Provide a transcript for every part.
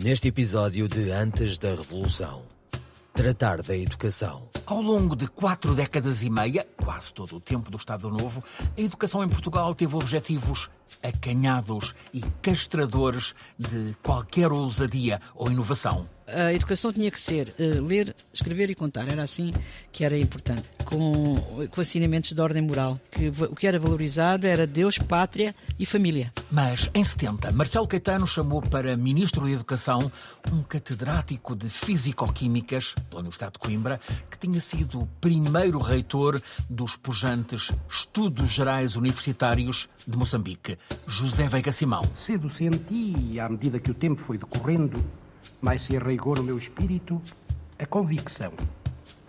Neste episódio de Antes da Revolução, tratar da educação. Ao longo de quatro décadas e meia, quase todo o tempo do Estado Novo, a educação em Portugal teve objetivos acanhados e castradores de qualquer ousadia ou inovação. A educação tinha que ser uh, ler, escrever e contar. Era assim que era importante. Com, com ensinamentos de ordem moral. Que o que era valorizado era Deus, pátria e família. Mas, em 70, Marcelo Caetano chamou para Ministro da Educação um catedrático de Físico-Químicas pela Universidade de Coimbra, que tinha sido o primeiro reitor dos pujantes Estudos Gerais Universitários de Moçambique, José Veiga Simão. Cedo senti, à medida que o tempo foi decorrendo, mais se arraigou no meu espírito a convicção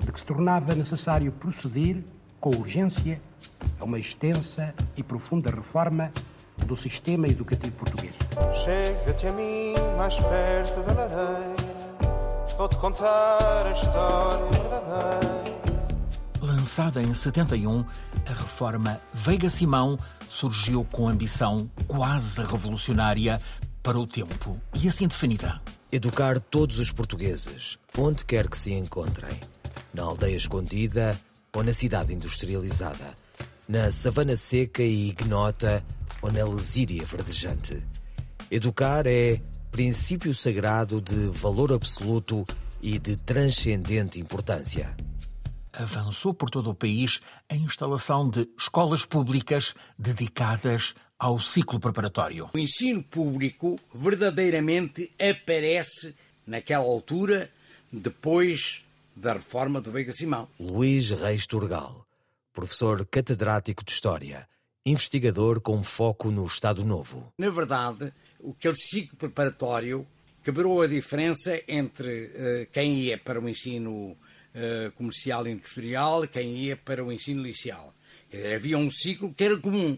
de que se tornava necessário proceder com urgência a uma extensa e profunda reforma do sistema educativo português. Chega-te a mim mais perto da lareira, vou-te contar a história. Lançada em 71, a reforma Veiga Simão surgiu com ambição quase revolucionária para o tempo e assim definida. Educar todos os portugueses, onde quer que se encontrem, na aldeia escondida ou na cidade industrializada, na savana seca e ignota ou na lesíria verdejante. Educar é princípio sagrado de valor absoluto e de transcendente importância. Avançou por todo o país a instalação de escolas públicas dedicadas ao ciclo preparatório. O ensino público verdadeiramente aparece naquela altura, depois da reforma do Veiga Simão. Luís Reis Turgal, professor catedrático de História, investigador com foco no Estado Novo. Na verdade, aquele ciclo preparatório quebrou a diferença entre uh, quem ia para o ensino uh, comercial e industrial quem ia para o ensino liceal. Dizer, havia um ciclo que era comum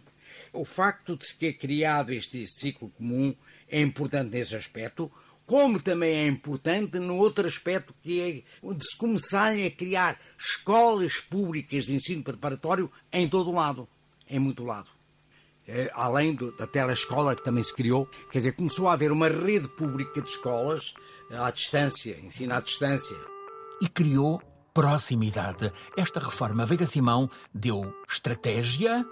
o facto de se ter criado este ciclo comum é importante nesse aspecto, como também é importante no outro aspecto que é de se começarem a criar escolas públicas de ensino preparatório em todo o lado, em muito lado. É, além do, da telescola que também se criou, quer dizer, começou a haver uma rede pública de escolas à distância, ensino à distância. E criou proximidade. Esta reforma Veiga Simão deu estratégia,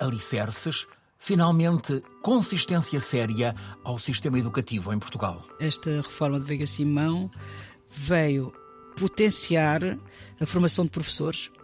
alicerces, finalmente consistência séria ao sistema educativo em Portugal. Esta reforma de Veiga Simão veio potenciar a formação de professores, eh,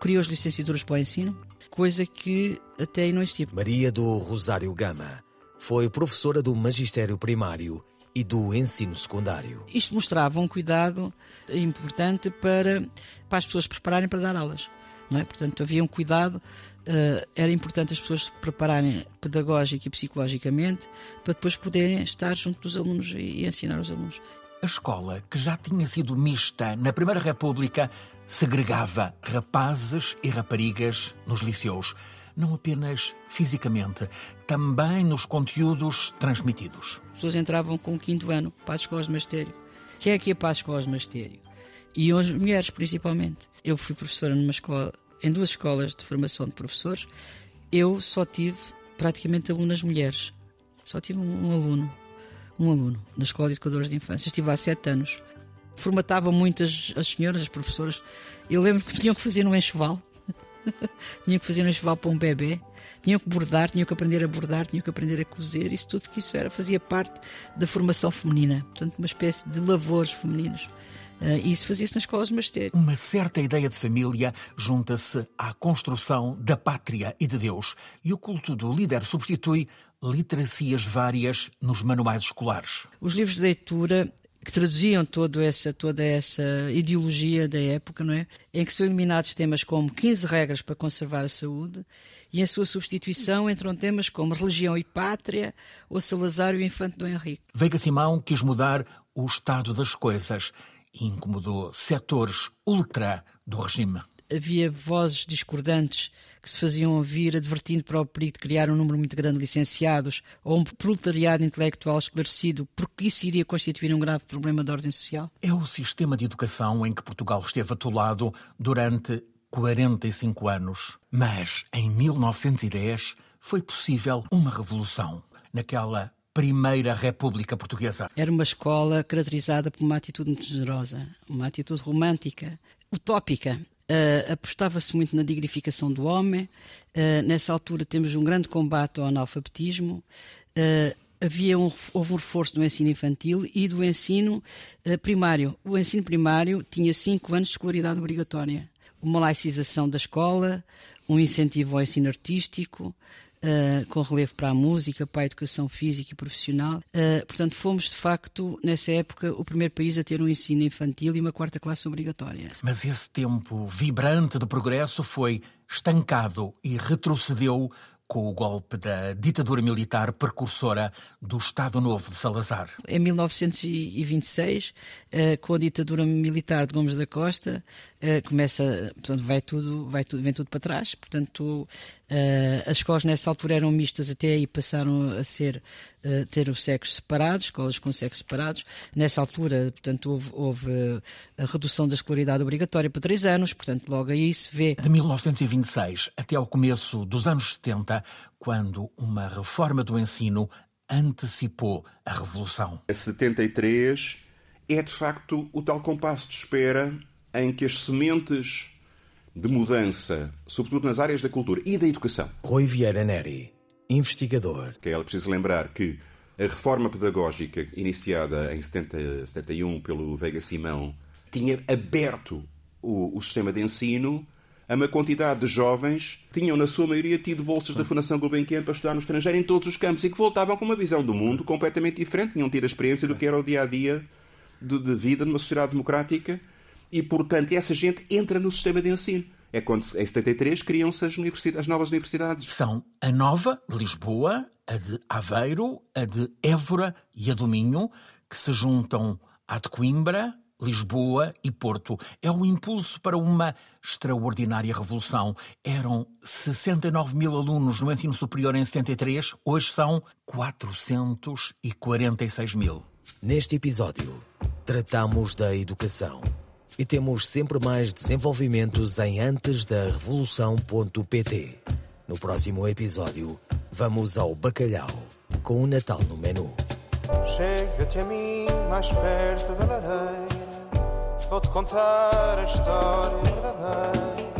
criou as licenciaturas para o ensino, coisa que até aí não existia. Maria do Rosário Gama foi professora do magistério primário e do ensino secundário. Isto mostrava um cuidado importante para, para as pessoas prepararem para dar aulas. Não é? Portanto, havia um cuidado uh, era importante as pessoas se prepararem pedagógica e psicologicamente para depois poderem estar junto dos alunos e, e ensinar os alunos. A escola, que já tinha sido mista na Primeira República, segregava rapazes e raparigas nos liceus, não apenas fisicamente, também nos conteúdos transmitidos. As pessoas entravam com o quinto ano escolas de magistério. Quem é que as escolas de magistério? E as mulheres, principalmente. Eu fui professora numa escola em duas escolas de formação de professores, eu só tive praticamente alunas mulheres. Só tive um, um aluno, um aluno, na Escola de Educadores de Infância. Estive lá sete anos. Formatavam muitas as senhoras, as professoras. Eu lembro que tinham que fazer um enxoval. tinham que fazer um enxoval para um bebê. Tinham que bordar, tinham que aprender a bordar, tinham que aprender a cozer, isso tudo, porque isso era, fazia parte da formação feminina. Portanto, uma espécie de lavores femininos. Uh, isso fazia-se nas escolas de magistério. Uma certa ideia de família junta-se à construção da pátria e de Deus. E o culto do líder substitui literacias várias nos manuais escolares. Os livros de leitura que traduziam toda essa, toda essa ideologia da época, não é? em que são eliminados temas como 15 regras para conservar a saúde e em sua substituição entram temas como religião e pátria ou Salazar e o infante Dom Henrique. Veiga Simão quis mudar o estado das coisas e incomodou setores ultra do regime. Havia vozes discordantes que se faziam ouvir, advertindo para o perigo de criar um número muito grande de licenciados ou um proletariado intelectual esclarecido, porque isso iria constituir um grave problema de ordem social. É o sistema de educação em que Portugal esteve atolado durante 45 anos. Mas, em 1910, foi possível uma revolução naquela Primeira República Portuguesa? Era uma escola caracterizada por uma atitude muito generosa, uma atitude romântica, utópica. Uh, apostava-se muito na dignificação do homem. Uh, nessa altura temos um grande combate ao analfabetismo. Uh, havia um, houve um reforço do ensino infantil e do ensino primário. O ensino primário tinha cinco anos de escolaridade obrigatória. Uma laicização da escola, um incentivo ao ensino artístico, uh, com relevo para a música, para a educação física e profissional. Uh, portanto, fomos de facto, nessa época, o primeiro país a ter um ensino infantil e uma quarta classe obrigatória. Mas esse tempo vibrante de progresso foi estancado e retrocedeu com o golpe da ditadura militar precursora do Estado Novo de Salazar. Em 1926, eh, com a ditadura militar de Gomes da Costa, eh, começa, portanto, vai tudo, vai tudo, vem tudo para trás. Portanto, eh, as escolas nessa altura eram mistas, até aí passaram a ser ter os sexos separados, escolas com sexos separados. Nessa altura, portanto, houve, houve a redução da escolaridade obrigatória para três anos, portanto, logo aí se vê. De 1926 até ao começo dos anos 70, quando uma reforma do ensino antecipou a revolução. A 73 é de facto o tal compasso de espera em que as sementes de mudança, sobretudo nas áreas da cultura e da educação. Rui Vieira Neri, investigador. Que é preciso lembrar que a reforma pedagógica iniciada em 70, 71 pelo Veiga Simão tinha aberto o, o sistema de ensino a uma quantidade de jovens que tinham, na sua maioria, tido bolsas da Fundação Gulbenkian para estudar no estrangeiro em todos os campos e que voltavam com uma visão do mundo completamente diferente, tinham tido a experiência do que era o dia a dia de, de vida numa sociedade democrática e, portanto, essa gente entra no sistema de ensino. É quando, em 73, criam-se as, as, novas universidades. São a Nova, de Lisboa, a de Aveiro, a de Évora e a do Minho, que se juntam à de Coimbra, Lisboa e Porto. É o um impulso para uma extraordinária revolução. Eram 69 mil alunos no ensino superior em 73, hoje são 446 mil. Neste episódio, tratamos da educação e temos sempre mais desenvolvimentos em antesdarevolução.pt. No próximo episódio, vamos ao bacalhau com o Natal no menu. Chega-te a mim mais perto da lareira Vou-te contar a história verdadeira